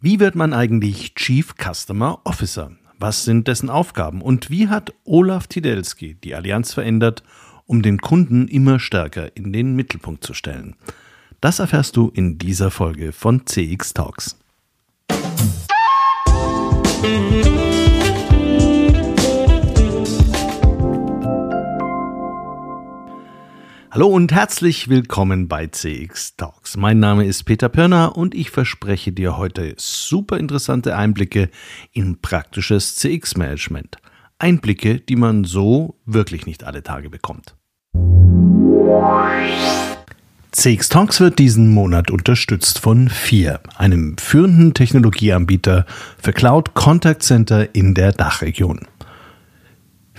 Wie wird man eigentlich Chief Customer Officer? Was sind dessen Aufgaben? Und wie hat Olaf Tidelski die Allianz verändert, um den Kunden immer stärker in den Mittelpunkt zu stellen? Das erfährst du in dieser Folge von CX Talks. Hallo und herzlich willkommen bei CX Talks. Mein Name ist Peter Pirner und ich verspreche dir heute super interessante Einblicke in praktisches CX-Management. Einblicke, die man so wirklich nicht alle Tage bekommt. CX Talks wird diesen Monat unterstützt von FIR, einem führenden Technologieanbieter für Cloud Contact Center in der Dachregion.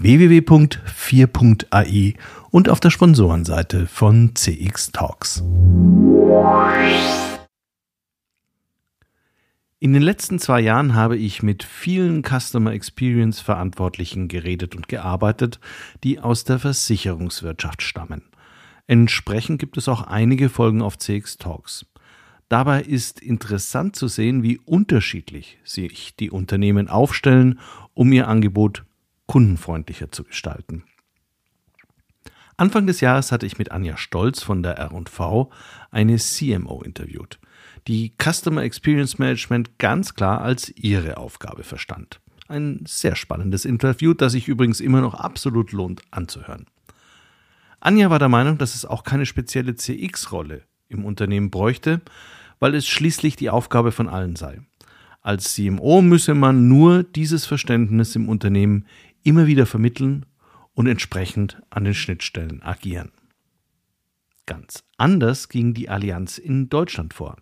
www.4.ai und auf der Sponsorenseite von CX Talks. In den letzten zwei Jahren habe ich mit vielen Customer Experience Verantwortlichen geredet und gearbeitet, die aus der Versicherungswirtschaft stammen. Entsprechend gibt es auch einige Folgen auf CX Talks. Dabei ist interessant zu sehen, wie unterschiedlich sich die Unternehmen aufstellen, um ihr Angebot kundenfreundlicher zu gestalten. Anfang des Jahres hatte ich mit Anja Stolz von der R&V eine CMO interviewt, die Customer Experience Management ganz klar als ihre Aufgabe verstand. Ein sehr spannendes Interview, das sich übrigens immer noch absolut lohnt anzuhören. Anja war der Meinung, dass es auch keine spezielle CX-Rolle im Unternehmen bräuchte, weil es schließlich die Aufgabe von allen sei. Als CMO müsse man nur dieses Verständnis im Unternehmen immer wieder vermitteln und entsprechend an den Schnittstellen agieren. Ganz anders ging die Allianz in Deutschland vor.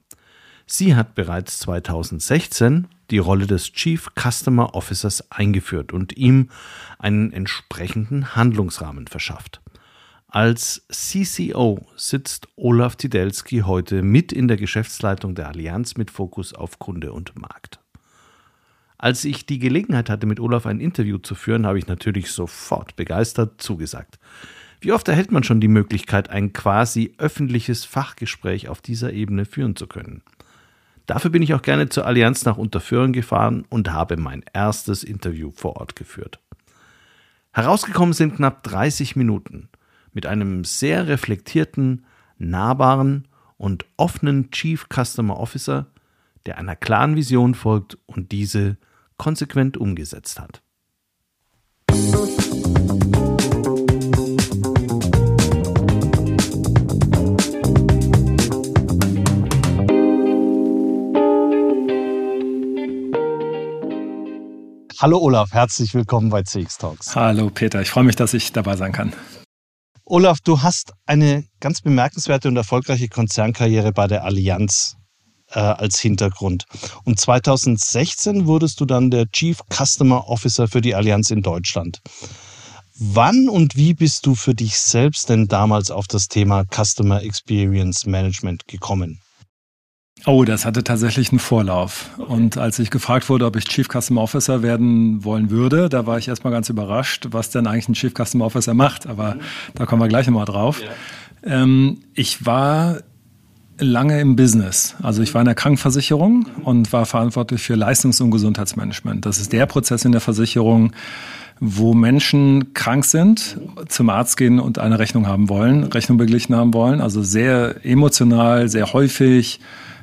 Sie hat bereits 2016 die Rolle des Chief Customer Officers eingeführt und ihm einen entsprechenden Handlungsrahmen verschafft. Als CCO sitzt Olaf Tidelski heute mit in der Geschäftsleitung der Allianz mit Fokus auf Kunde und Markt. Als ich die Gelegenheit hatte, mit Olaf ein Interview zu führen, habe ich natürlich sofort begeistert zugesagt. Wie oft erhält man schon die Möglichkeit, ein quasi öffentliches Fachgespräch auf dieser Ebene führen zu können? Dafür bin ich auch gerne zur Allianz nach Unterföhring gefahren und habe mein erstes Interview vor Ort geführt. Herausgekommen sind knapp 30 Minuten mit einem sehr reflektierten, nahbaren und offenen Chief Customer Officer, der einer klaren Vision folgt und diese konsequent umgesetzt hat. Hallo Olaf, herzlich willkommen bei CX Talks. Hallo Peter, ich freue mich, dass ich dabei sein kann. Olaf, du hast eine ganz bemerkenswerte und erfolgreiche Konzernkarriere bei der Allianz äh, als Hintergrund. Und 2016 wurdest du dann der Chief Customer Officer für die Allianz in Deutschland. Wann und wie bist du für dich selbst denn damals auf das Thema Customer Experience Management gekommen? Oh, das hatte tatsächlich einen Vorlauf. Und als ich gefragt wurde, ob ich Chief Customer Officer werden wollen würde, da war ich erstmal ganz überrascht, was denn eigentlich ein Chief Customer Officer macht. Aber da kommen wir gleich nochmal drauf. Ja. Ähm, ich war lange im Business. Also ich war in der Krankenversicherung und war verantwortlich für Leistungs- und Gesundheitsmanagement. Das ist der Prozess in der Versicherung, wo Menschen krank sind, zum Arzt gehen und eine Rechnung haben wollen, Rechnung beglichen haben wollen. Also sehr emotional, sehr häufig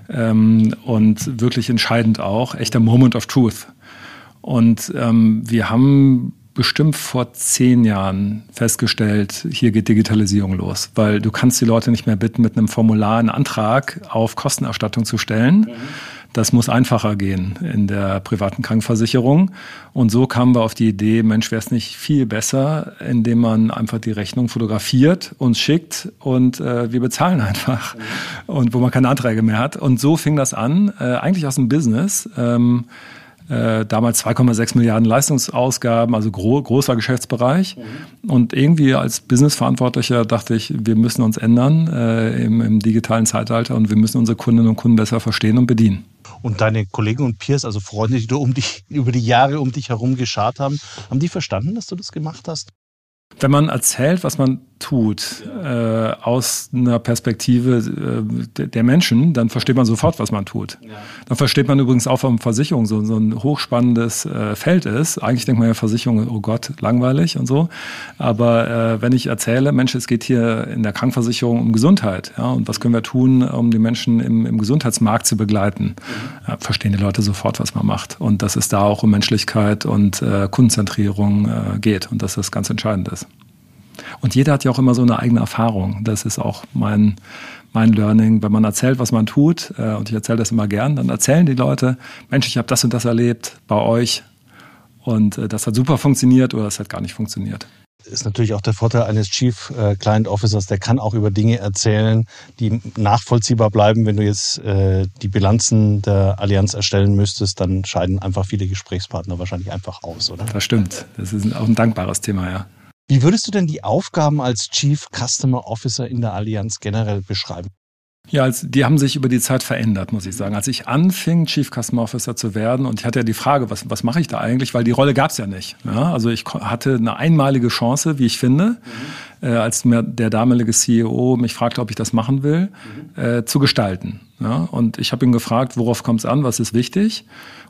ähm, und wirklich entscheidend auch. Echter Moment of Truth. Und ähm, wir haben bestimmt vor zehn Jahren festgestellt, hier geht Digitalisierung los, weil du kannst die Leute nicht mehr bitten, mit einem Formular einen Antrag auf Kostenerstattung zu stellen. Mhm. Das muss einfacher gehen in der privaten Krankenversicherung. Und so kamen wir auf die Idee, Mensch, wäre es nicht viel besser, indem man einfach die Rechnung fotografiert, uns schickt und äh, wir bezahlen einfach. Mhm. Und wo man keine Anträge mehr hat. Und so fing das an, äh, eigentlich aus dem Business. Ähm, Äh, damals 2,6 Milliarden Leistungsausgaben, also gro großer Geschäftsbereich. Mhm. Und irgendwie als Businessverantwortlicher dachte ich, wir müssen uns ändern äh, im, im digitalen Zeitalter und wir müssen unsere Kundinnen und Kunden besser verstehen und bedienen. Und deine Kollegen und Peers, also Freunde, die du um dich, über die Jahre um dich herum geschart haben, haben die verstanden, dass du das gemacht hast? Wenn man erzählt, was man tut, äh, aus einer Perspektive äh, der Menschen, dann versteht man sofort, was man tut. Ja. Dann versteht man übrigens auch, warum Versicherung so, so ein hochspannendes äh, Feld ist. Eigentlich denkt man ja Versicherung, oh Gott, langweilig und so. Aber äh, wenn ich erzähle, Mensch, es geht hier in der Krankenversicherung um Gesundheit, ja, und was können wir tun, um die Menschen im, im Gesundheitsmarkt zu begleiten, mhm. verstehen die Leute sofort, was man macht. Und dass es da auch um Menschlichkeit und äh, Kundenzentrierung äh, geht und dass das ganz entscheidend ist. Und jeder hat ja auch immer so eine eigene Erfahrung. Das ist auch mein, mein Learning. Wenn man erzählt, was man tut, äh, und ich erzähle das immer gern, dann erzählen die Leute, Mensch, ich habe das und das erlebt bei euch. Und äh, das hat super funktioniert oder das hat gar nicht funktioniert ist natürlich auch der Vorteil eines Chief äh, Client Officers, der kann auch über Dinge erzählen, die nachvollziehbar bleiben. Wenn du jetzt äh, die Bilanzen der Allianz erstellen müsstest, dann scheiden einfach viele Gesprächspartner wahrscheinlich einfach aus, oder? Das stimmt. Das ist auch ein dankbares Thema, ja. Wie würdest du denn die Aufgaben als Chief Customer Officer in der Allianz generell beschreiben? Ja, also die haben sich über die Zeit verändert, muss ich sagen. Als ich anfing, Chief Customer Officer zu werden, und ich hatte ja die Frage, was, was mache ich da eigentlich, weil die Rolle gab es ja nicht. Ja, also ich hatte eine einmalige Chance, wie ich finde, mhm. äh, als mir der damalige CEO mich fragte, ob ich das machen will, mhm. äh, zu gestalten. Ja, und ich habe ihn gefragt, worauf kommt es an, was ist wichtig?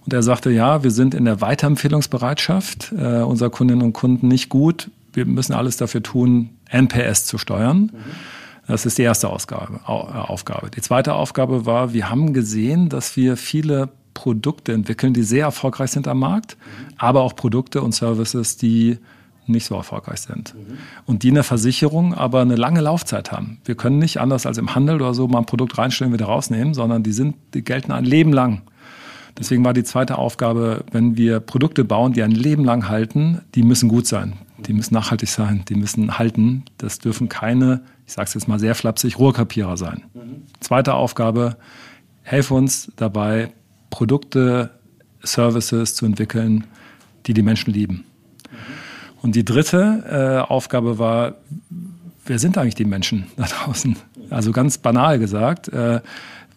Und er sagte, ja, wir sind in der Weiterempfehlungsbereitschaft äh, unserer Kundinnen und Kunden nicht gut wir müssen alles dafür tun, NPS zu steuern. Das ist die erste Ausgabe, äh, Aufgabe. Die zweite Aufgabe war, wir haben gesehen, dass wir viele Produkte entwickeln, die sehr erfolgreich sind am Markt, aber auch Produkte und Services, die nicht so erfolgreich sind. Mhm. Und die in der Versicherung aber eine lange Laufzeit haben. Wir können nicht anders als im Handel oder so mal ein Produkt reinstellen, wieder rausnehmen, sondern die sind, die gelten ein Leben lang. Deswegen war die zweite Aufgabe, wenn wir Produkte bauen, die ein Leben lang halten, die müssen gut sein. Die müssen nachhaltig sein, die müssen halten. Das dürfen keine, ich sage es jetzt mal sehr flapsig, Rohrkapierer sein. Mhm. Zweite Aufgabe, helfe uns dabei, Produkte, Services zu entwickeln, die die Menschen lieben. Mhm. Und die dritte äh, Aufgabe war, wer sind eigentlich die Menschen da draußen? Also ganz banal gesagt, äh,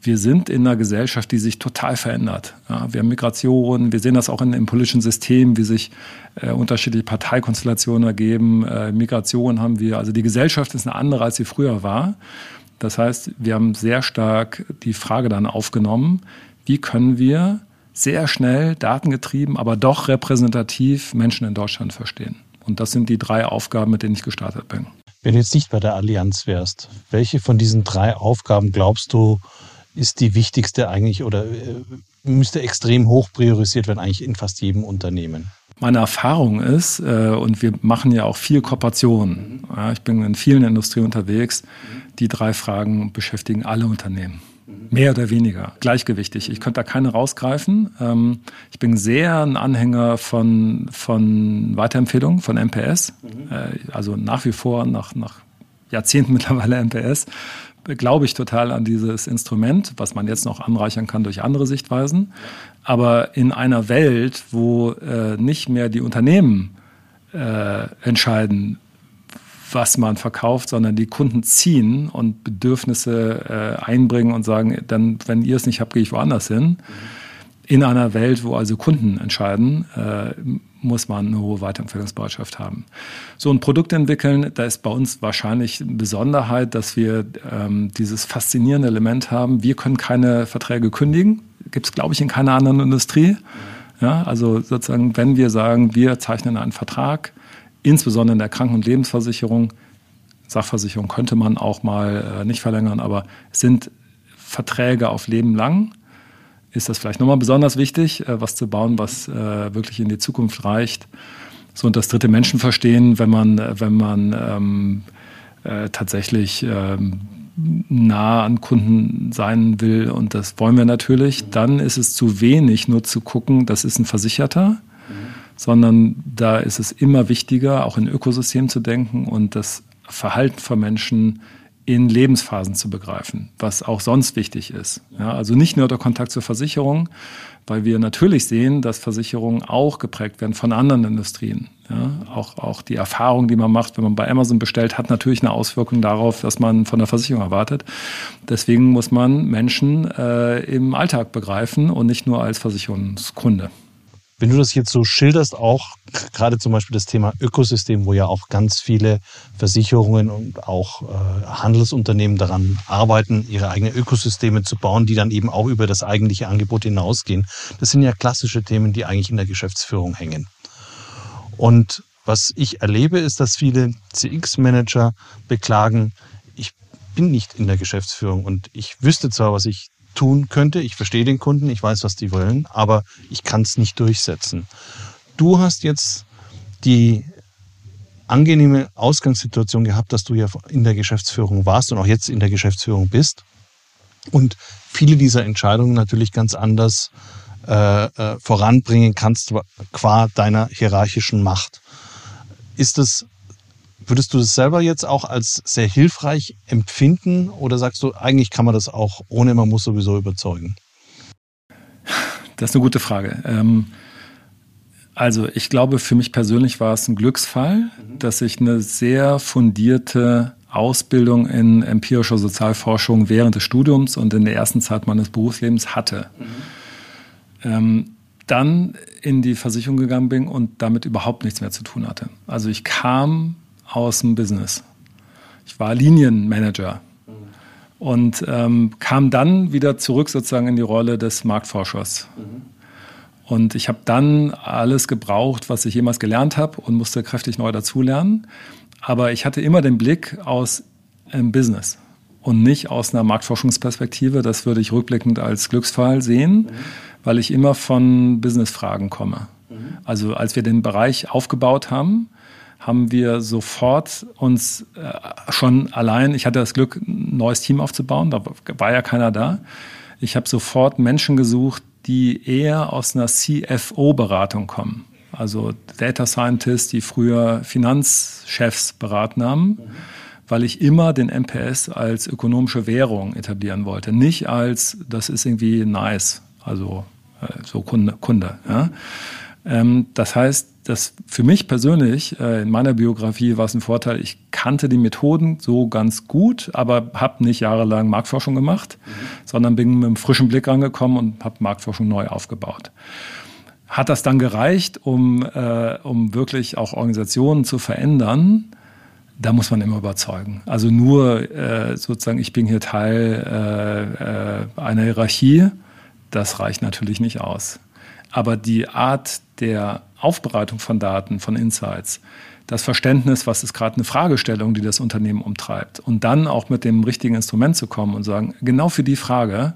wir sind in einer Gesellschaft, die sich total verändert. Ja, wir haben Migration, wir sehen das auch in, im politischen System, wie sich äh, unterschiedliche Parteikonstellationen ergeben. Äh, Migration haben wir, also die Gesellschaft ist eine andere, als sie früher war. Das heißt, wir haben sehr stark die Frage dann aufgenommen, wie können wir sehr schnell, datengetrieben, aber doch repräsentativ Menschen in Deutschland verstehen. Und das sind die drei Aufgaben, mit denen ich gestartet bin. Wenn du jetzt nicht bei der Allianz wärst, welche von diesen drei Aufgaben glaubst du, ist die wichtigste eigentlich oder äh, müsste extrem hoch priorisiert werden, eigentlich in fast jedem Unternehmen? Meine Erfahrung ist, äh, und wir machen ja auch viel Kooperationen, ich bin in vielen Industrien unterwegs, die drei Fragen beschäftigen alle Unternehmen. Mehr oder weniger, gleichgewichtig. Ich könnte da keine rausgreifen. Ähm, ich bin sehr ein Anhänger von, von Weiterempfehlungen, von MPS. Äh, also nach wie vor, nach, nach Jahrzehnten mittlerweile MPS glaube ich total an dieses Instrument, was man jetzt noch anreichern kann durch andere Sichtweisen. Aber in einer Welt, wo äh, nicht mehr die Unternehmen äh, entscheiden, was man verkauft, sondern die Kunden ziehen und Bedürfnisse äh, einbringen und sagen, dann, wenn ihr es nicht habt, gehe ich woanders hin. In einer Welt, wo also Kunden entscheiden, äh, muss man eine hohe Weiterempfehlungsbereitschaft haben. So ein Produkt entwickeln, da ist bei uns wahrscheinlich eine Besonderheit, dass wir ähm, dieses faszinierende Element haben. Wir können keine Verträge kündigen. Gibt es, glaube ich, in keiner anderen Industrie. Ja, also sozusagen, wenn wir sagen, wir zeichnen einen Vertrag, insbesondere in der Kranken- und Lebensversicherung, Sachversicherung könnte man auch mal äh, nicht verlängern, aber sind Verträge auf Leben lang ist das vielleicht nochmal besonders wichtig, äh, was zu bauen, was äh, wirklich in die Zukunft reicht. So und das dritte Menschen verstehen, wenn man, äh, wenn man ähm, äh, tatsächlich ähm, nah an Kunden sein will und das wollen wir natürlich, dann ist es zu wenig, nur zu gucken, das ist ein Versicherter, mhm. sondern da ist es immer wichtiger, auch in Ökosystem zu denken und das Verhalten von Menschen in Lebensphasen zu begreifen, was auch sonst wichtig ist. Ja, also nicht nur der Kontakt zur Versicherung, weil wir natürlich sehen, dass Versicherungen auch geprägt werden von anderen Industrien. Ja, auch, auch die Erfahrung, die man macht, wenn man bei Amazon bestellt, hat natürlich eine Auswirkung darauf, was man von der Versicherung erwartet. Deswegen muss man Menschen äh, im Alltag begreifen und nicht nur als Versicherungskunde. Wenn du das jetzt so schilderst, auch gerade zum Beispiel das Thema Ökosystem, wo ja auch ganz viele Versicherungen und auch äh, Handelsunternehmen daran arbeiten, ihre eigenen Ökosysteme zu bauen, die dann eben auch über das eigentliche Angebot hinausgehen. Das sind ja klassische Themen, die eigentlich in der Geschäftsführung hängen. Und was ich erlebe, ist, dass viele CX-Manager beklagen, ich bin nicht in der Geschäftsführung und ich wüsste zwar, was ich tun könnte. Ich verstehe den Kunden, ich weiß, was die wollen, aber ich kann es nicht durchsetzen. Du hast jetzt die angenehme Ausgangssituation gehabt, dass du ja in der Geschäftsführung warst und auch jetzt in der Geschäftsführung bist und viele dieser Entscheidungen natürlich ganz anders äh, äh, voranbringen kannst qua deiner hierarchischen Macht. Ist es Würdest du das selber jetzt auch als sehr hilfreich empfinden oder sagst du, eigentlich kann man das auch ohne, man muss sowieso überzeugen? Das ist eine gute Frage. Ähm, also ich glaube, für mich persönlich war es ein Glücksfall, mhm. dass ich eine sehr fundierte Ausbildung in empirischer Sozialforschung während des Studiums und in der ersten Zeit meines Berufslebens hatte. Mhm. Ähm, dann in die Versicherung gegangen bin und damit überhaupt nichts mehr zu tun hatte. Also ich kam aus dem Business. Ich war Linienmanager und ähm, kam dann wieder zurück sozusagen in die Rolle des Marktforschers. Und ich habe dann alles gebraucht, was ich jemals gelernt habe und musste kräftig neu dazulernen. Aber ich hatte immer den Blick aus einem Business und nicht aus einer Marktforschungsperspektive. Das würde ich rückblickend als Glücksfall sehen, mhm. weil ich immer von Businessfragen komme. Mhm. Also als wir den Bereich aufgebaut haben, haben wir sofort uns äh, schon allein, ich hatte das Glück, ein neues Team aufzubauen, da war ja keiner da. Ich habe sofort Menschen gesucht, die eher aus einer CFO-Beratung kommen. Also Data Scientists, die früher Finanzchefs beraten haben, weil ich immer den MPS als ökonomische Währung etablieren wollte. Nicht als, das ist irgendwie nice, also äh, so Kunde. Kunde ja. Ähm, das heißt, das für mich persönlich, äh, in meiner Biografie war es ein Vorteil, ich kannte die Methoden so ganz gut, aber habe nicht jahrelang Marktforschung gemacht, mhm. sondern bin mit einem frischen Blick rangekommen und habe Marktforschung neu aufgebaut. Hat das dann gereicht, um, äh, um wirklich auch Organisationen zu verändern? Da muss man immer überzeugen. Also nur äh, sozusagen, ich bin hier Teil äh, äh einer Hierarchie, das reicht natürlich nicht aus. Aber die Art der Aufbereitung von Daten, von Insights, das Verständnis, was ist gerade eine Fragestellung, die das Unternehmen umtreibt. Und dann auch mit dem richtigen Instrument zu kommen und sagen, genau für die Frage,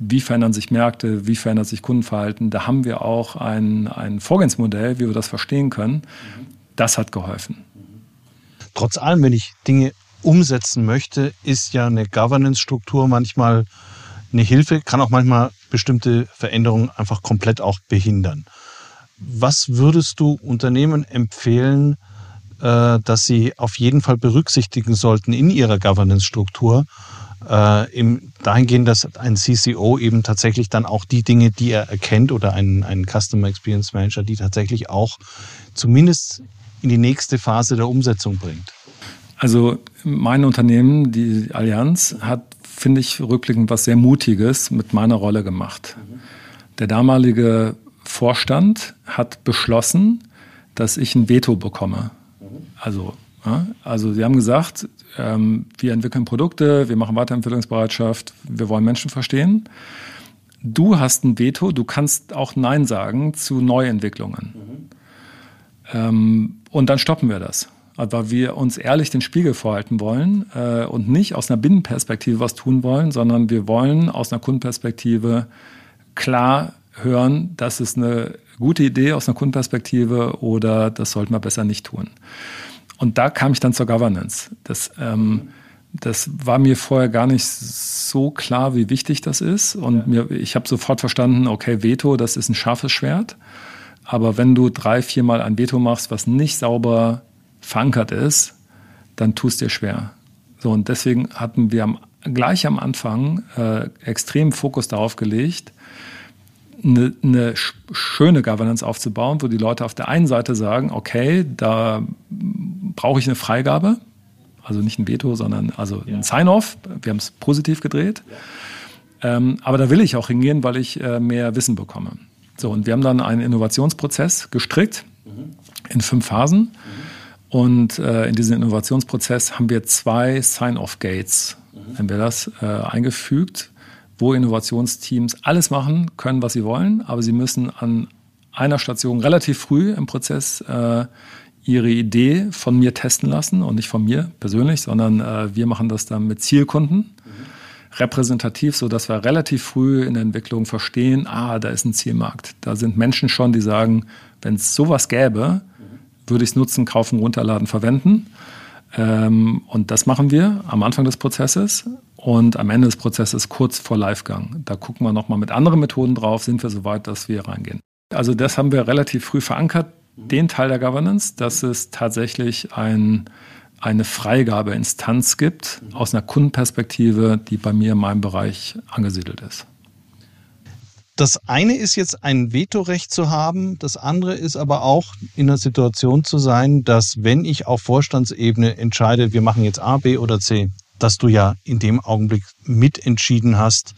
wie verändern sich Märkte, wie verändert sich Kundenverhalten, da haben wir auch ein, ein Vorgehensmodell, wie wir das verstehen können. Das hat geholfen. Trotz allem, wenn ich Dinge umsetzen möchte, ist ja eine Governance-Struktur manchmal eine Hilfe, kann auch manchmal bestimmte Veränderungen einfach komplett auch behindern. Was würdest du Unternehmen empfehlen, äh, dass sie auf jeden Fall berücksichtigen sollten in ihrer Governance-Struktur, äh, dahingehend, dass ein CCO eben tatsächlich dann auch die Dinge, die er erkennt, oder ein, ein Customer Experience Manager, die tatsächlich auch zumindest in die nächste Phase der Umsetzung bringt? Also mein Unternehmen, die Allianz, hat, finde ich, rückblickend was sehr Mutiges mit meiner Rolle gemacht. Der damalige Vorstand hat beschlossen, dass ich ein Veto bekomme. Also, ja, also sie haben gesagt, ähm, wir entwickeln Produkte, wir machen Weiterentwicklungsbereitschaft, wir wollen Menschen verstehen. Du hast ein Veto, du kannst auch Nein sagen zu Neuentwicklungen. Mhm. Ähm, und dann stoppen wir das. Weil wir uns ehrlich den Spiegel vorhalten wollen äh, und nicht aus einer Binnenperspektive was tun wollen, sondern wir wollen aus einer Kundenperspektive klar hören, das ist eine gute Idee aus einer Kundenperspektive oder das sollten wir besser nicht tun. Und da kam ich dann zur Governance. Das, ähm, das war mir vorher gar nicht so klar, wie wichtig das ist. Und ja. mir, ich habe sofort verstanden, okay, Veto, das ist ein scharfes Schwert. Aber wenn du drei, viermal ein Veto machst, was nicht sauber verankert ist, dann tust dir schwer. So, und deswegen hatten wir am, gleich am Anfang äh, extrem Fokus darauf gelegt, eine, eine schöne Governance aufzubauen, wo die Leute auf der einen Seite sagen, okay, da brauche ich eine Freigabe, also nicht ein Veto, sondern also ja. ein Sign-off. Wir haben es positiv gedreht. Ja. Ähm, aber da will ich auch hingehen, weil ich äh, mehr Wissen bekomme. So, und wir haben dann einen Innovationsprozess gestrickt mhm. in fünf Phasen. Mhm. Und äh, in diesem Innovationsprozess haben wir zwei Sign-off-Gates, mhm. haben wir das äh, eingefügt wo Innovationsteams alles machen können, was sie wollen, aber sie müssen an einer Station relativ früh im Prozess äh, ihre Idee von mir testen lassen und nicht von mir persönlich, sondern äh, wir machen das dann mit Zielkunden. Mhm. Repräsentativ, so dass wir relativ früh in der Entwicklung verstehen, ah, da ist ein Zielmarkt. Da sind Menschen schon, die sagen, wenn es sowas gäbe. Würde ich es nutzen, kaufen, runterladen, verwenden. Ähm, und das machen wir am Anfang des Prozesses und am Ende des Prozesses kurz vor Livegang. Da gucken wir nochmal mit anderen Methoden drauf, sind wir so weit, dass wir reingehen. Also das haben wir relativ früh verankert, den Teil der Governance, dass es tatsächlich ein, eine Freigabeinstanz gibt aus einer Kundenperspektive, die bei mir in meinem Bereich angesiedelt ist. Das eine ist jetzt ein Vetorecht zu haben, das andere ist aber auch in der Situation zu sein, dass wenn ich auf Vorstandsebene entscheide, wir machen jetzt A, B oder C, dass du ja in dem Augenblick mitentschieden hast,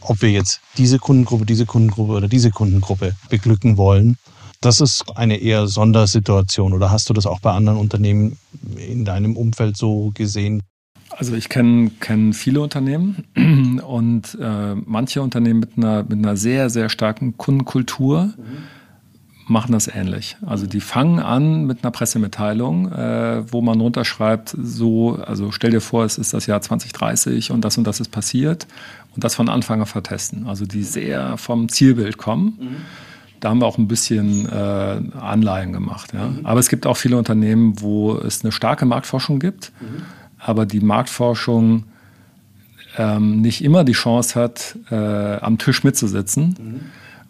ob wir jetzt diese Kundengruppe, diese Kundengruppe oder diese Kundengruppe beglücken wollen. Das ist eine eher Sondersituation oder hast du das auch bei anderen Unternehmen in deinem Umfeld so gesehen? Also ich kenne kenn viele Unternehmen und äh, manche Unternehmen mit einer, mit einer sehr, sehr starken Kundenkultur. Mhm machen das ähnlich. Also die fangen an mit einer Pressemitteilung, äh, wo man runterschreibt, so, also stell dir vor, es ist das Jahr 2030 und das und das ist passiert und das von Anfang an vertesten. Also die sehr vom Zielbild kommen. Mhm. Da haben wir auch ein bisschen äh, Anleihen gemacht. Ja. Mhm. Aber es gibt auch viele Unternehmen, wo es eine starke Marktforschung gibt, mhm. Aber die Marktforschung ähm, nicht immer die Chance hat, äh, am Tisch mitzusitzen mhm.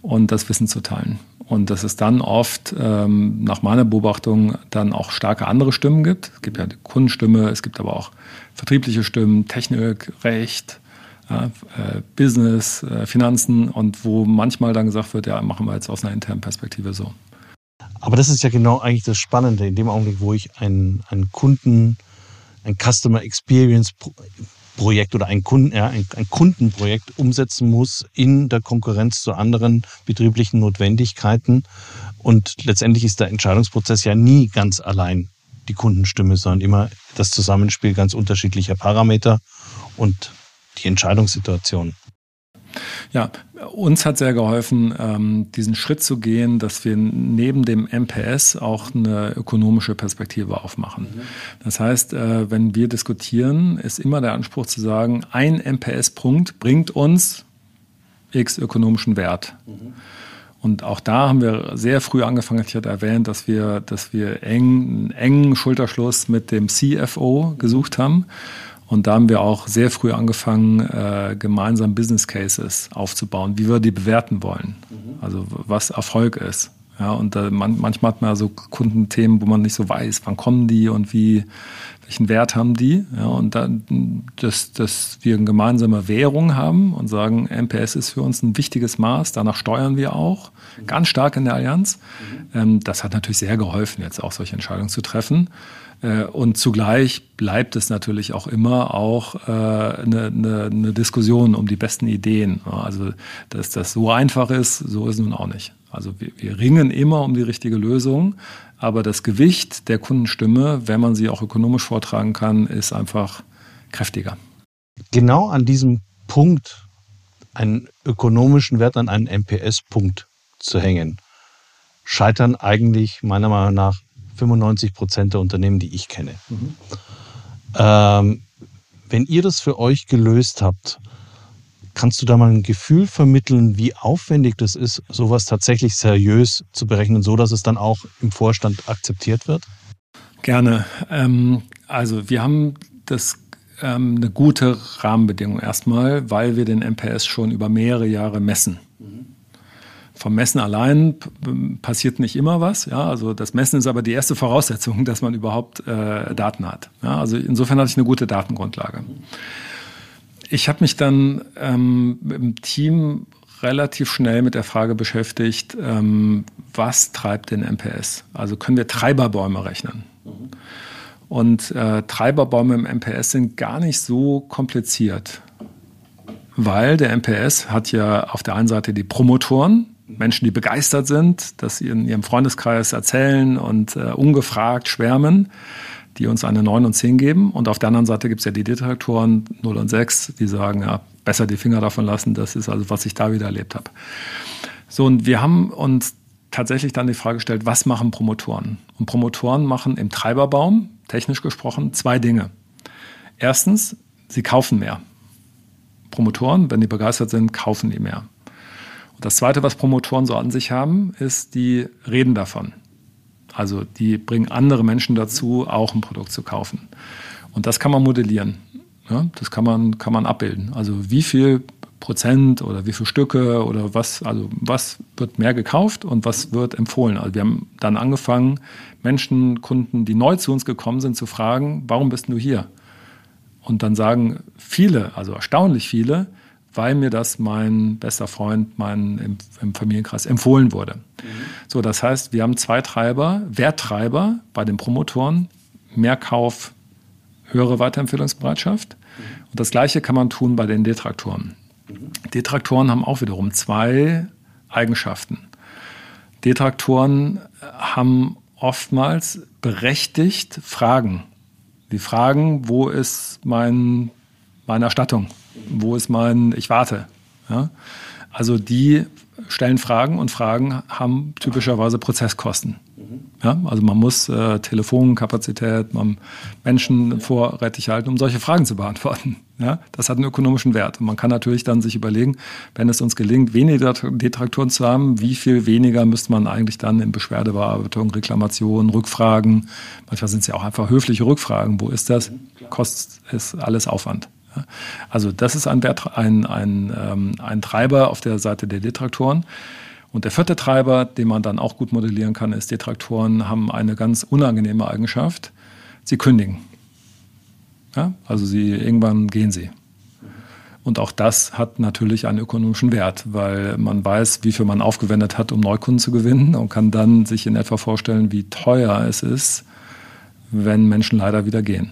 und das Wissen zu teilen. Und dass es dann oft, ähm, nach meiner Beobachtung, dann auch starke andere Stimmen gibt. Es gibt ja die Kundenstimme, es gibt aber auch vertriebliche Stimmen, Technik, Recht, äh, Business, äh, Finanzen und wo manchmal dann gesagt wird, ja, machen wir jetzt aus einer internen Perspektive so. Aber das ist ja genau eigentlich das Spannende, in dem Augenblick, wo ich einen, einen Kunden, ein Customer Experience Projekt oder ein, Kunden, ja, ein, ein Kundenprojekt umsetzen muss in der Konkurrenz zu anderen betrieblichen Notwendigkeiten. Und letztendlich ist der Entscheidungsprozess ja nie ganz allein die Kundenstimme, sondern immer das Zusammenspiel ganz unterschiedlicher Parameter und die Entscheidungssituation. Ja, uns hat sehr geholfen, ähm, diesen Schritt zu gehen, dass wir neben dem MPS auch eine ökonomische Perspektive aufmachen. Mhm. Das heißt, äh, wenn wir diskutieren, ist immer der Anspruch zu sagen, ein MPS-Punkt bringt uns x ökonomischen Wert. Mhm. Und auch da haben wir sehr früh angefangen, ich hatte erwähnt, dass wir, dass wir eng, einen engen Schulterschluss mit dem CFO gesucht haben. Und da haben wir auch sehr früh angefangen, äh, gemeinsam Business Cases aufzubauen, wie wir die bewerten wollen. Mhm. Also was Erfolg ist. Ja, und äh, man, manchmal hat man ja so Kundenthemen, wo man nicht so weiß, wann kommen die und wie, welchen Wert haben die. Ja, und dann, dass, dass wir eine gemeinsame Währung haben und sagen, MPS ist für uns ein wichtiges Maß, danach steuern wir auch mhm. ganz stark in der Allianz. Mhm. Ähm, das hat natürlich sehr geholfen, jetzt auch solche Entscheidungen zu treffen. Äh, und zugleich bleibt es natürlich auch immer auch äh, eine, eine, eine Diskussion um die besten Ideen. Also, dass das so einfach ist, so ist nun auch nicht. Also wir, wir ringen immer um die richtige Lösung, aber das Gewicht der Kundenstimme, wenn man sie auch ökonomisch vortragen kann, ist einfach kräftiger. Genau an diesem Punkt einen ökonomischen Wert an einen MPS-Punkt zu hängen, scheitern eigentlich meiner Meinung nach 95 Prozent der Unternehmen, die ich kenne. Mhm. Ähm, wenn ihr das für euch gelöst habt, kannst du da mal ein Gefühl vermitteln, wie aufwendig das ist, sowas tatsächlich seriös zu berechnen, so dass es dann auch im Vorstand akzeptiert wird? Gerne. Ähm, also wir haben das ähm, eine gute Rahmenbedingung erstmal, weil wir den MPS schon über mehrere Jahre messen. Vom Messen allein passiert nicht immer was. Ja, also das Messen ist aber die erste Voraussetzung, dass man überhaupt äh, Daten hat. Ja, also insofern hatte ich eine gute Datengrundlage. Ich habe mich dann ähm, im Team relativ schnell mit der Frage beschäftigt, ähm, was treibt den MPS? Also können wir Treiberbäume rechnen? Und äh, Treiberbäume im MPS sind gar nicht so kompliziert, weil der MPS hat ja auf der einen Seite die Promotoren, Menschen, die begeistert sind, dass sie in ihrem Freundeskreis erzählen und äh, ungefragt schwärmen, die uns eine 9 und 10 geben. Und auf der anderen Seite gibt es ja die Detraktoren 0 und 6, die sagen, ja, besser die Finger davon lassen. Das ist also, was ich da wieder erlebt habe. So, und wir haben uns tatsächlich dann die Frage gestellt, was machen Promotoren? Und Promotoren machen im Treiberbaum, technisch gesprochen, zwei Dinge. Erstens, sie kaufen mehr. Promotoren, wenn die begeistert sind, kaufen die mehr. Und das Zweite, was Promotoren so an sich haben, ist, die reden davon. Also die bringen andere Menschen dazu, auch ein Produkt zu kaufen. Und das kann man modellieren. Ja, das kann man, kann man abbilden. Also wie viel Prozent oder wie viele Stücke oder was, also was wird mehr gekauft und was wird empfohlen. Also wir haben dann angefangen, Menschen, Kunden, die neu zu uns gekommen sind, zu fragen, warum bist du hier? Und dann sagen viele, also erstaunlich viele, weil mir das mein bester Freund, mein im, im Familienkreis empfohlen wurde. Mhm. So, das heißt, wir haben zwei Treiber, Werttreiber bei den Promotoren, Mehrkauf, höhere Weiterempfehlungsbereitschaft. Mhm. Und das Gleiche kann man tun bei den Detraktoren. Mhm. Detraktoren haben auch wiederum zwei Eigenschaften. Detraktoren haben oftmals berechtigt Fragen. Die fragen, wo ist mein, meine Erstattung? Wo ist mein, ich warte. Ja? Also die stellen Fragen und Fragen haben typischerweise Prozesskosten. Ja, also man muss äh, Telefonkapazität, man Menschen vorrätig halten, um solche Fragen zu beantworten. Ja, das hat einen ökonomischen Wert. Und man kann natürlich dann sich überlegen, wenn es uns gelingt, weniger Detraktoren zu haben, wie viel weniger müsste man eigentlich dann in Beschwerdebearbeitung, Reklamationen, Rückfragen, manchmal sind es ja auch einfach höfliche Rückfragen, wo ist das? Kostet es alles Aufwand. Also das ist ein, ein, ein, ähm, ein Treiber auf der Seite der Detraktoren. Und der vierte Treiber, den man dann auch gut modellieren kann, ist, Detraktoren haben eine ganz unangenehme Eigenschaft. Sie kündigen. Ja? Also sie, irgendwann gehen sie. Und auch das hat natürlich einen ökonomischen Wert, weil man weiß, wie viel man aufgewendet hat, um Neukunden zu gewinnen und kann dann sich in etwa vorstellen, wie teuer es ist, wenn Menschen leider wieder gehen.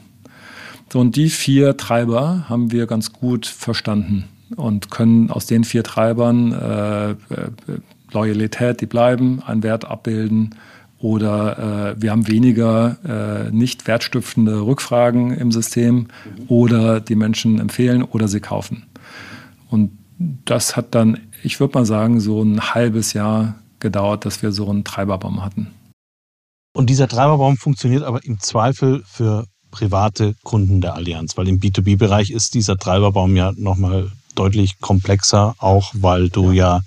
So, und die vier Treiber haben wir ganz gut verstanden und können aus den vier Treibern äh, äh, Loyalität, die bleiben, einen Wert abbilden oder äh, wir haben weniger äh, nicht wertstiftende Rückfragen im System oder die Menschen empfehlen oder sie kaufen. Und das hat dann, ich würde mal sagen, so ein halbes Jahr gedauert, dass wir so einen Treiberbaum hatten. Und dieser Treiberbaum funktioniert aber im Zweifel für private Kunden der Allianz, weil im B2B-Bereich ist dieser Treiberbaum ja nochmal deutlich komplexer, auch weil du ja, ja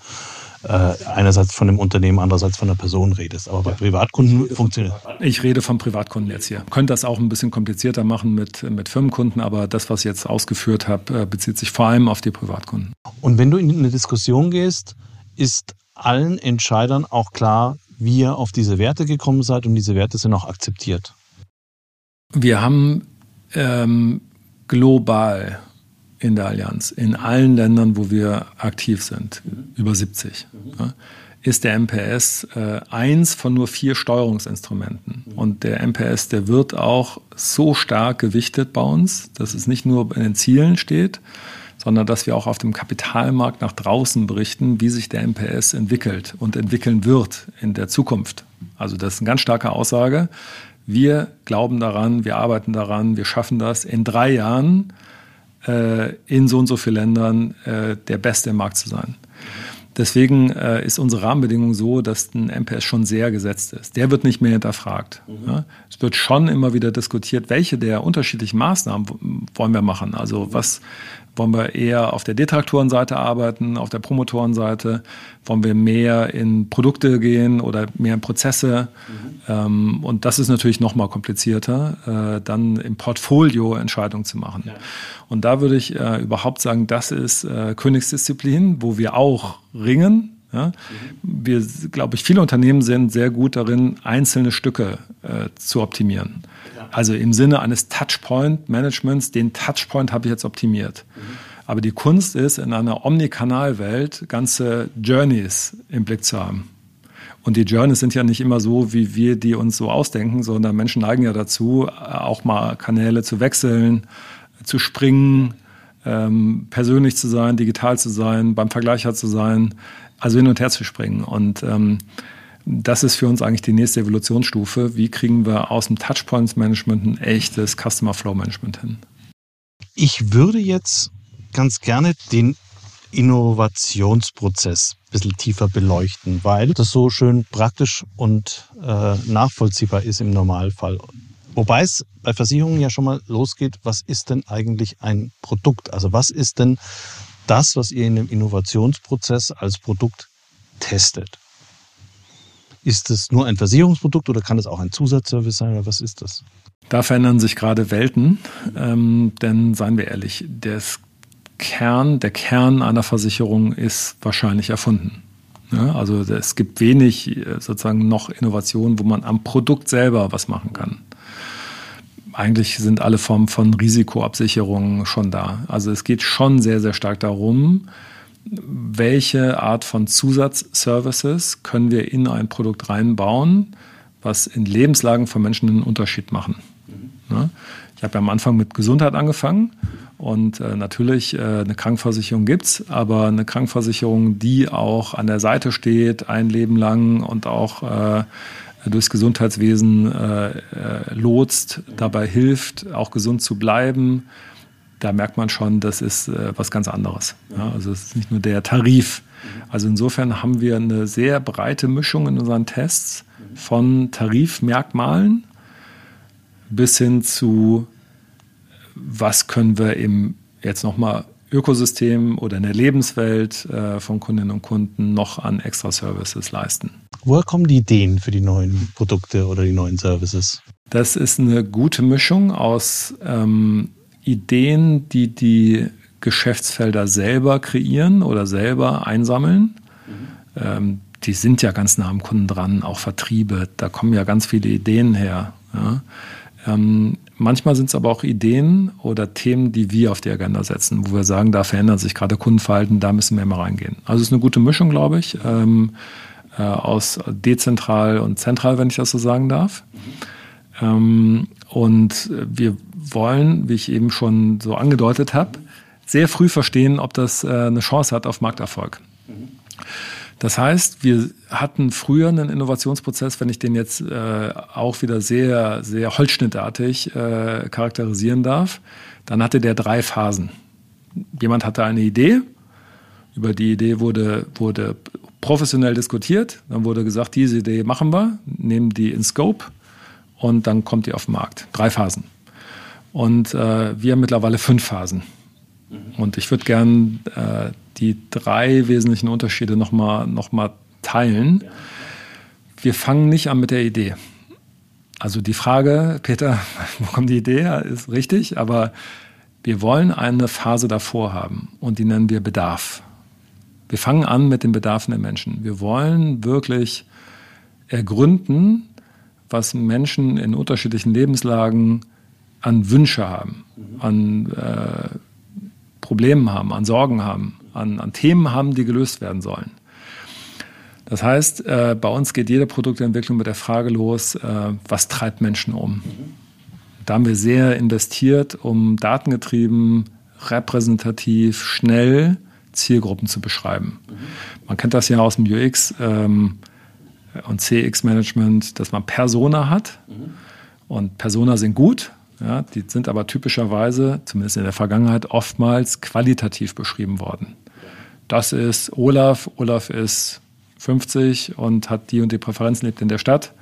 äh, einerseits von dem Unternehmen, andererseits von der Person redest. Aber bei Privatkunden funktioniert. Ich rede von Privatkunden jetzt hier. Könnt das auch ein bisschen komplizierter machen mit, mit Firmenkunden, aber das, was ich jetzt ausgeführt habe, äh, bezieht sich vor allem auf die Privatkunden. Und wenn du in eine Diskussion gehst, ist allen Entscheidern auch klar, wie ihr auf diese Werte gekommen seid und diese Werte sind auch akzeptiert. Wir haben ähm, global in der Allianz, in allen Ländern, wo wir aktiv sind, mhm. über 70, mhm. ja, ist der MPS äh, eins von nur vier Steuerungsinstrumenten. Mhm. Und der MPS, der wird auch so stark gewichtet bei uns, dass es nicht nur in den Zielen steht, sondern dass wir auch auf dem Kapitalmarkt nach draußen berichten, wie sich der MPS entwickelt und entwickeln wird in der Zukunft. Also das ist eine ganz starke Aussage wir glauben daran, wir arbeiten daran, wir schaffen das in drei Jahren äh, in so und so vielen Ländern äh, der Beste im Markt zu sein. Deswegen äh, ist unsere Rahmenbedingung so, dass ein MPS schon sehr gesetzt ist. Der wird nicht mehr hinterfragt. Mhm. Ja? Es wird schon immer wieder diskutiert, welche der unterschiedlichen Maßnahmen wollen wir machen. Also was, wollen wir eher auf der Detraktorenseite arbeiten, auf der Promotorenseite? Wollen wir mehr in Produkte gehen oder mehr in Prozesse? Mhm. Ähm, und das ist natürlich noch mal komplizierter, äh, dann im Portfolio Entscheidungen zu machen. Ja. Und da würde ich äh, überhaupt sagen, das ist äh, Königsdisziplin, wo wir auch ringen. Ja? Wir, glaube ich, viele Unternehmen sind sehr gut darin, einzelne Stücke äh, zu optimieren. Also im Sinne eines Touchpoint-Managements, den Touchpoint habe ich jetzt optimiert. Mhm. Aber die Kunst ist, in einer Omnikanalwelt ganze Journeys im Blick zu haben. Und die Journeys sind ja nicht immer so, wie wir die uns so ausdenken, sondern Menschen neigen ja dazu, auch mal Kanäle zu wechseln, zu springen, ähm, persönlich zu sein, digital zu sein, beim Vergleicher zu sein, also hin und her zu springen. Und ähm, das ist für uns eigentlich die nächste Evolutionsstufe. Wie kriegen wir aus dem Touchpoints-Management ein echtes Customer Flow Management hin? Ich würde jetzt ganz gerne den Innovationsprozess ein bisschen tiefer beleuchten, weil das so schön praktisch und äh, nachvollziehbar ist im Normalfall. Wobei es bei Versicherungen ja schon mal losgeht, was ist denn eigentlich ein Produkt? Also was ist denn das, was ihr in dem Innovationsprozess als Produkt testet? Ist es nur ein Versicherungsprodukt oder kann es auch ein Zusatzservice sein oder was ist das? Da verändern sich gerade Welten, ähm, denn seien wir ehrlich, das Kern, der Kern einer Versicherung ist wahrscheinlich erfunden. Ja, also es gibt wenig äh, sozusagen noch Innovationen, wo man am Produkt selber was machen kann. Eigentlich sind alle Formen von Risikoabsicherung schon da. Also es geht schon sehr, sehr stark darum, welche Art von Zusatzservices können wir in ein Produkt reinbauen, was in Lebenslagen von Menschen einen Unterschied machen. Mhm. Ja, ich habe ja am Anfang mit Gesundheit angefangen und äh, natürlich, äh, eine Krankenversicherung gibt's, aber eine Krankenversicherung, die auch an der Seite steht, ein Leben lang und auch äh, durchs Gesundheitswesen lotst, dabei hilft, auch gesund zu bleiben, da merkt man schon, das ist äh, was ganz anderes. Ja, also es ist nicht nur der Tarif. Also insofern haben wir eine sehr breite Mischung in unseren Tests von Tarifmerkmalen bis hin zu was können wir im jetzt nochmal Ökosystem oder in der Lebenswelt äh, von Kundinnen und Kunden noch an extra Services leisten. Woher kommen die Ideen für die neuen Produkte oder die neuen Services? Das ist eine gute Mischung aus ähm, Ideen, die die Geschäftsfelder selber kreieren oder selber einsammeln. Mhm. Ähm, die sind ja ganz nah am Kunden dran, auch Vertriebe, da kommen ja ganz viele Ideen her. Ja. Ähm, Manchmal sind es aber auch Ideen oder Themen, die wir auf die Agenda setzen, wo wir sagen, da verändert sich gerade Kundenverhalten, da müssen wir mal reingehen. Also es ist eine gute Mischung, glaube ich, ähm, äh, aus dezentral und zentral, wenn ich das so sagen darf. Mhm. Ähm, und wir wollen, wie ich eben schon so angedeutet habe, sehr früh verstehen, ob das äh, eine Chance hat auf Markterfolg. Das heißt, wir hatten früher einen Innovationsprozess, wenn ich den jetzt äh, auch wieder sehr, sehr holzschnittartig äh, charakterisieren darf, dann hatte der drei Phasen. Jemand hatte eine Idee, über die Idee wurde, wurde professionell diskutiert, dann wurde gesagt, diese Idee machen wir, nehmen die in Scope und dann kommt die auf den Markt. Drei Phasen. Und äh, wir haben mittlerweile fünf Phasen. Mhm. Und ich würde gern äh, die drei wesentlichen Unterschiede nochmal noch mal teilen. Wir fangen nicht an mit der Idee. Also die Frage, Peter, wo kommt die Idee her, ist richtig, aber wir wollen eine Phase davor haben und die nennen wir Bedarf. Wir fangen an mit den Bedarfen der Menschen. Wir wollen wirklich ergründen, was Menschen in unterschiedlichen Lebenslagen an Wünsche haben, an äh, Problemen haben, an Sorgen haben, an, an Themen haben, die gelöst werden sollen. Das heißt, äh, bei uns geht jede Produktentwicklung mit der Frage los, äh, was treibt Menschen um? Da haben wir sehr investiert, um datengetrieben, repräsentativ, schnell Zielgruppen zu beschreiben. Man kennt das ja aus dem UX ähm, und CX-Management, dass man Persona hat. Und Persona sind gut, ja, die sind aber typischerweise, zumindest in der Vergangenheit, oftmals qualitativ beschrieben worden. Das ist Olaf. Olaf ist 50 und hat die und die Präferenzen, lebt in der Stadt.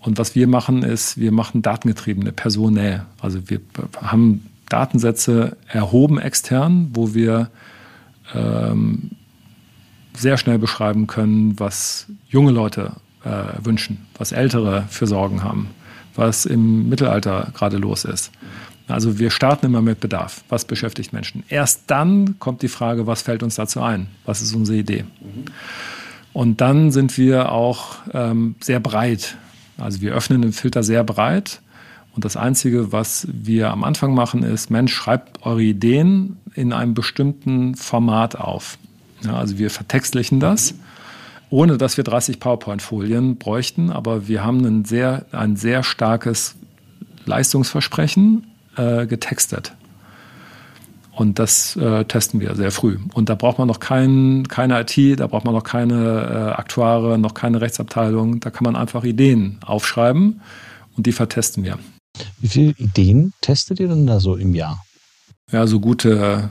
Und was wir machen, ist, wir machen datengetriebene Personä. Also wir haben Datensätze erhoben extern, wo wir ähm, sehr schnell beschreiben können, was junge Leute äh, wünschen, was Ältere für Sorgen haben, was im Mittelalter gerade los ist. Also wir starten immer mit Bedarf. Was beschäftigt Menschen? Erst dann kommt die Frage, was fällt uns dazu ein? Was ist unsere Idee? Und dann sind wir auch ähm, sehr breit. Also wir öffnen den Filter sehr breit. Und das Einzige, was wir am Anfang machen, ist, Mensch, schreibt eure Ideen in einem bestimmten Format auf. Ja, also wir vertextlichen das, ohne dass wir 30 PowerPoint-Folien bräuchten, aber wir haben ein sehr, ein sehr starkes Leistungsversprechen äh, getextet. Und das äh, testen wir sehr früh. Und da braucht man noch kein, keine IT, da braucht man noch keine äh, Aktuare, noch keine Rechtsabteilung. Da kann man einfach Ideen aufschreiben und die vertesten wir. Wie viele Ideen testet ihr denn da so im Jahr? Ja, so gute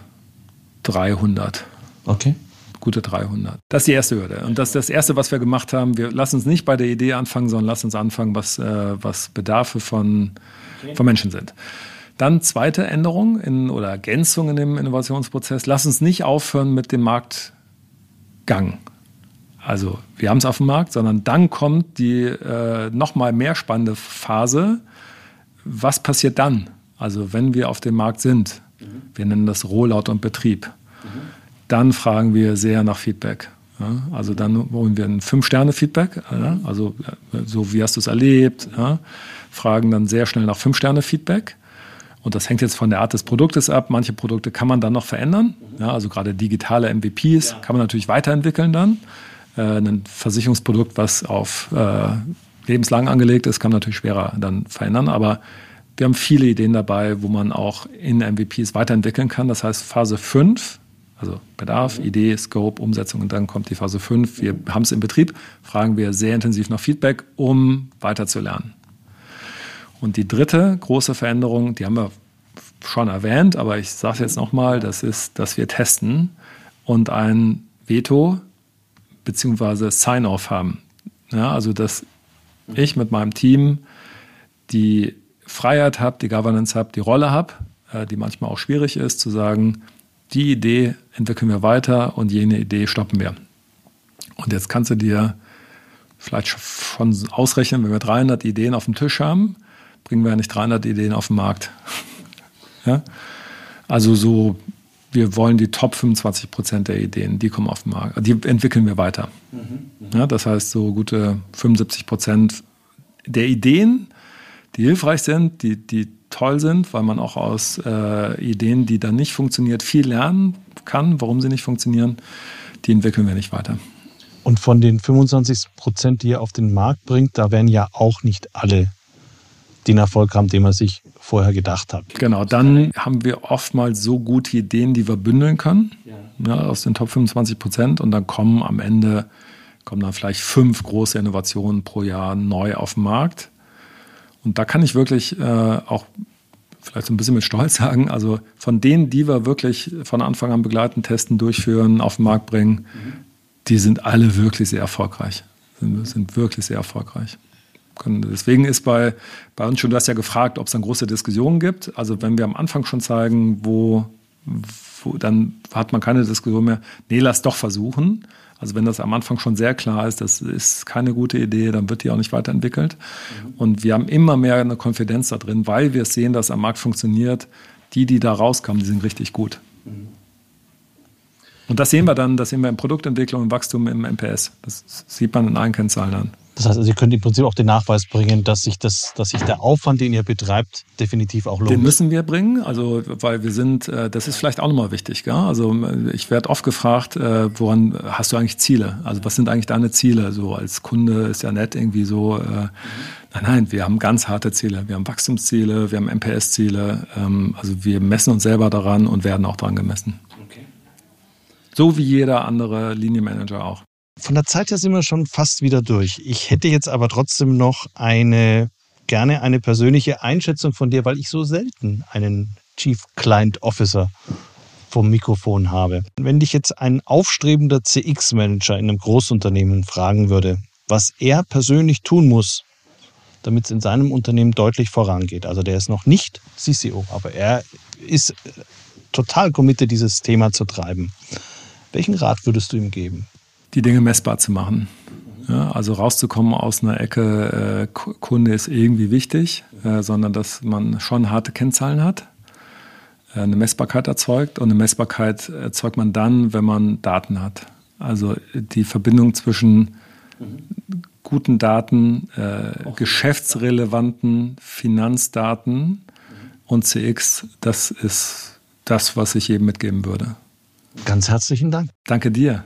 300. Okay. Gute 300. Das ist die erste Hürde. Und das ist das Erste, was wir gemacht haben. Wir lassen uns nicht bei der Idee anfangen, sondern lassen uns anfangen, was, äh, was Bedarfe von, okay. von Menschen sind. Dann zweite Änderung in, oder Ergänzung in dem Innovationsprozess. Lass uns nicht aufhören mit dem Marktgang. Also wir haben es auf dem Markt, sondern dann kommt die äh, nochmal mehr spannende Phase. Was passiert dann? Also wenn wir auf dem Markt sind, mhm. wir nennen das Rollout und Betrieb, mhm. Dann fragen wir sehr nach Feedback. Ja, also dann holen wir ein Fünf-Sterne-Feedback, ja, also so wie hast du es erlebt, ja, fragen dann sehr schnell nach Fünf-Sterne-Feedback und das hängt jetzt von der Art des Produktes ab. Manche Produkte kann man dann noch verändern. Ja, also gerade digitale MVPs kann man natürlich weiterentwickeln dann. Äh, ein Versicherungsprodukt, was auf äh, lebenslang angelegt ist, kann man natürlich schwerer dann verändern. Aber wir haben viele Ideen dabei, wo man auch in MVPs weiterentwickeln kann. Das heißt Phase 5, also Bedarf. Idee, Scope, Umsetzung und dann kommt die Phase 5. Wir haben es im Betrieb, fragen wir sehr intensiv nach Feedback, um weiterzulernen. Und die dritte große Veränderung, die haben wir schon erwähnt, aber ich sage es jetzt nochmal, das ist, dass wir testen und ein Veto bzw. Sign-off haben. Ja, also dass ich mit meinem Team die Freiheit habe, die Governance habe, die Rolle habe, äh, die manchmal auch schwierig ist, zu sagen, die Idee entwickeln wir weiter und jene Idee stoppen wir. Und jetzt kannst du dir vielleicht schon ausrechnen, wenn wir 300 Ideen auf dem Tisch haben, bringen wir ja nicht 300 Ideen auf den Markt. ja? Also so, wir wollen die Top 25 Prozent der Ideen, die kommen auf den Markt, die entwickeln wir weiter. Mhm, ja, das heißt, so gute 75 Prozent der Ideen, die hilfreich sind, die, die toll sind, weil man auch aus äh, Ideen, die dann nicht funktioniert, viel lernen kann, warum sie nicht funktionieren, die entwickeln wir nicht weiter. Und von den 25 Prozent, die ihr auf den Markt bringt, da werden ja auch nicht alle den Erfolg haben, den man sich vorher gedacht hat. Genau, dann haben wir oftmals so gute Ideen, die wir bündeln können ja. Ja, aus den Top 25 Prozent und dann kommen am Ende kommen dann vielleicht fünf große Innovationen pro Jahr neu auf den Markt. Und da kann ich wirklich äh, auch vielleicht so ein bisschen mit Stolz sagen, also von denen, die wir wirklich von Anfang an begleiten, testen, durchführen, auf den Markt bringen, die sind alle wirklich sehr erfolgreich. Sind, sind wirklich sehr erfolgreich. Deswegen ist bei, bei uns schon, du hast ja gefragt, ob es dann große Diskussionen gibt. Also wenn wir am Anfang schon zeigen, wo, wo dann hat man keine Diskussion mehr, nee, lass doch versuchen. Also wenn das am Anfang schon sehr klar ist, das ist keine gute Idee, dann wird die auch nicht weiterentwickelt. Mhm. Und wir haben immer mehr eine Konfidenz da drin, weil wir sehen, dass am Markt funktioniert. Die, die da rauskommen, die sind richtig gut. Mhm. Und das sehen wir dann, das sehen wir in Produktentwicklung und Wachstum im MPS. Das sieht man in allen Kennzahlen an. Das heißt, also, ihr könnt im Prinzip auch den Nachweis bringen, dass sich, das, dass sich der Aufwand, den ihr betreibt, definitiv auch lohnt. Den müssen wir bringen, also weil wir sind, äh, das ist vielleicht auch nochmal wichtig. Gell? Also ich werde oft gefragt, äh, woran hast du eigentlich Ziele? Also was sind eigentlich deine Ziele? So als Kunde ist ja nett irgendwie so. Äh. Nein, nein, wir haben ganz harte Ziele. Wir haben Wachstumsziele, wir haben MPS-Ziele. Ähm, also wir messen uns selber daran und werden auch daran gemessen. Okay. So wie jeder andere Linienmanager auch. Von der Zeit her sind wir schon fast wieder durch. Ich hätte jetzt aber trotzdem noch eine, gerne eine persönliche Einschätzung von dir, weil ich so selten einen Chief Client Officer vom Mikrofon habe. Wenn dich jetzt ein aufstrebender CX-Manager in einem Großunternehmen fragen würde, was er persönlich tun muss, damit es in seinem Unternehmen deutlich vorangeht. Also der ist noch nicht CCO, aber er ist total committed, dieses Thema zu treiben. Welchen Rat würdest du ihm geben? Die Dinge messbar zu machen. Ja, also rauszukommen aus einer Ecke, äh, Kunde ist irgendwie wichtig, äh, sondern dass man schon harte Kennzahlen hat, äh, eine Messbarkeit erzeugt. Und eine Messbarkeit erzeugt man dann, wenn man Daten hat. Also die Verbindung zwischen mhm. guten Daten, äh, geschäftsrelevanten Finanzdaten mhm. und CX, das ist das, was ich jedem mitgeben würde. Ganz herzlichen Dank. Danke dir.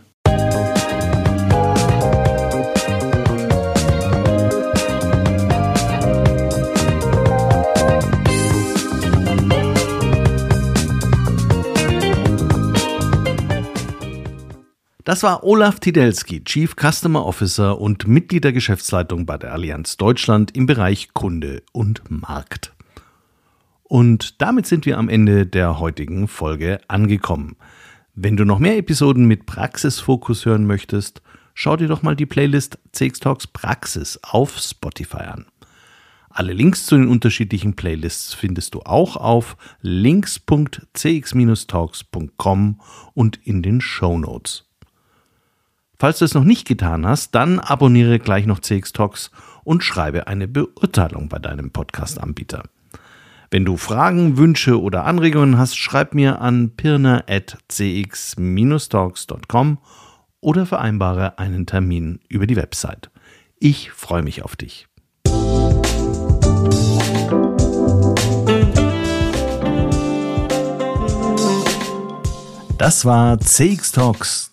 Das war Olaf Tidelski, Chief Customer Officer und Mitglied der Geschäftsleitung bei der Allianz Deutschland im Bereich Kunde und Markt. Und damit sind wir am Ende der heutigen Folge angekommen. Wenn du noch mehr Episoden mit Praxisfokus hören möchtest, schau dir doch mal die Playlist CX Talks Praxis auf Spotify an. Alle Links zu den unterschiedlichen Playlists findest du auch auf links.cx-talks.com und in den Show Notes. Falls du es noch nicht getan hast, dann abonniere gleich noch CX Talks und schreibe eine Beurteilung bei deinem Podcast-Anbieter. Wenn du Fragen, Wünsche oder Anregungen hast, schreib mir an pirna.cx-talks.com oder vereinbare einen Termin über die Website. Ich freue mich auf dich. Das war CX Talks,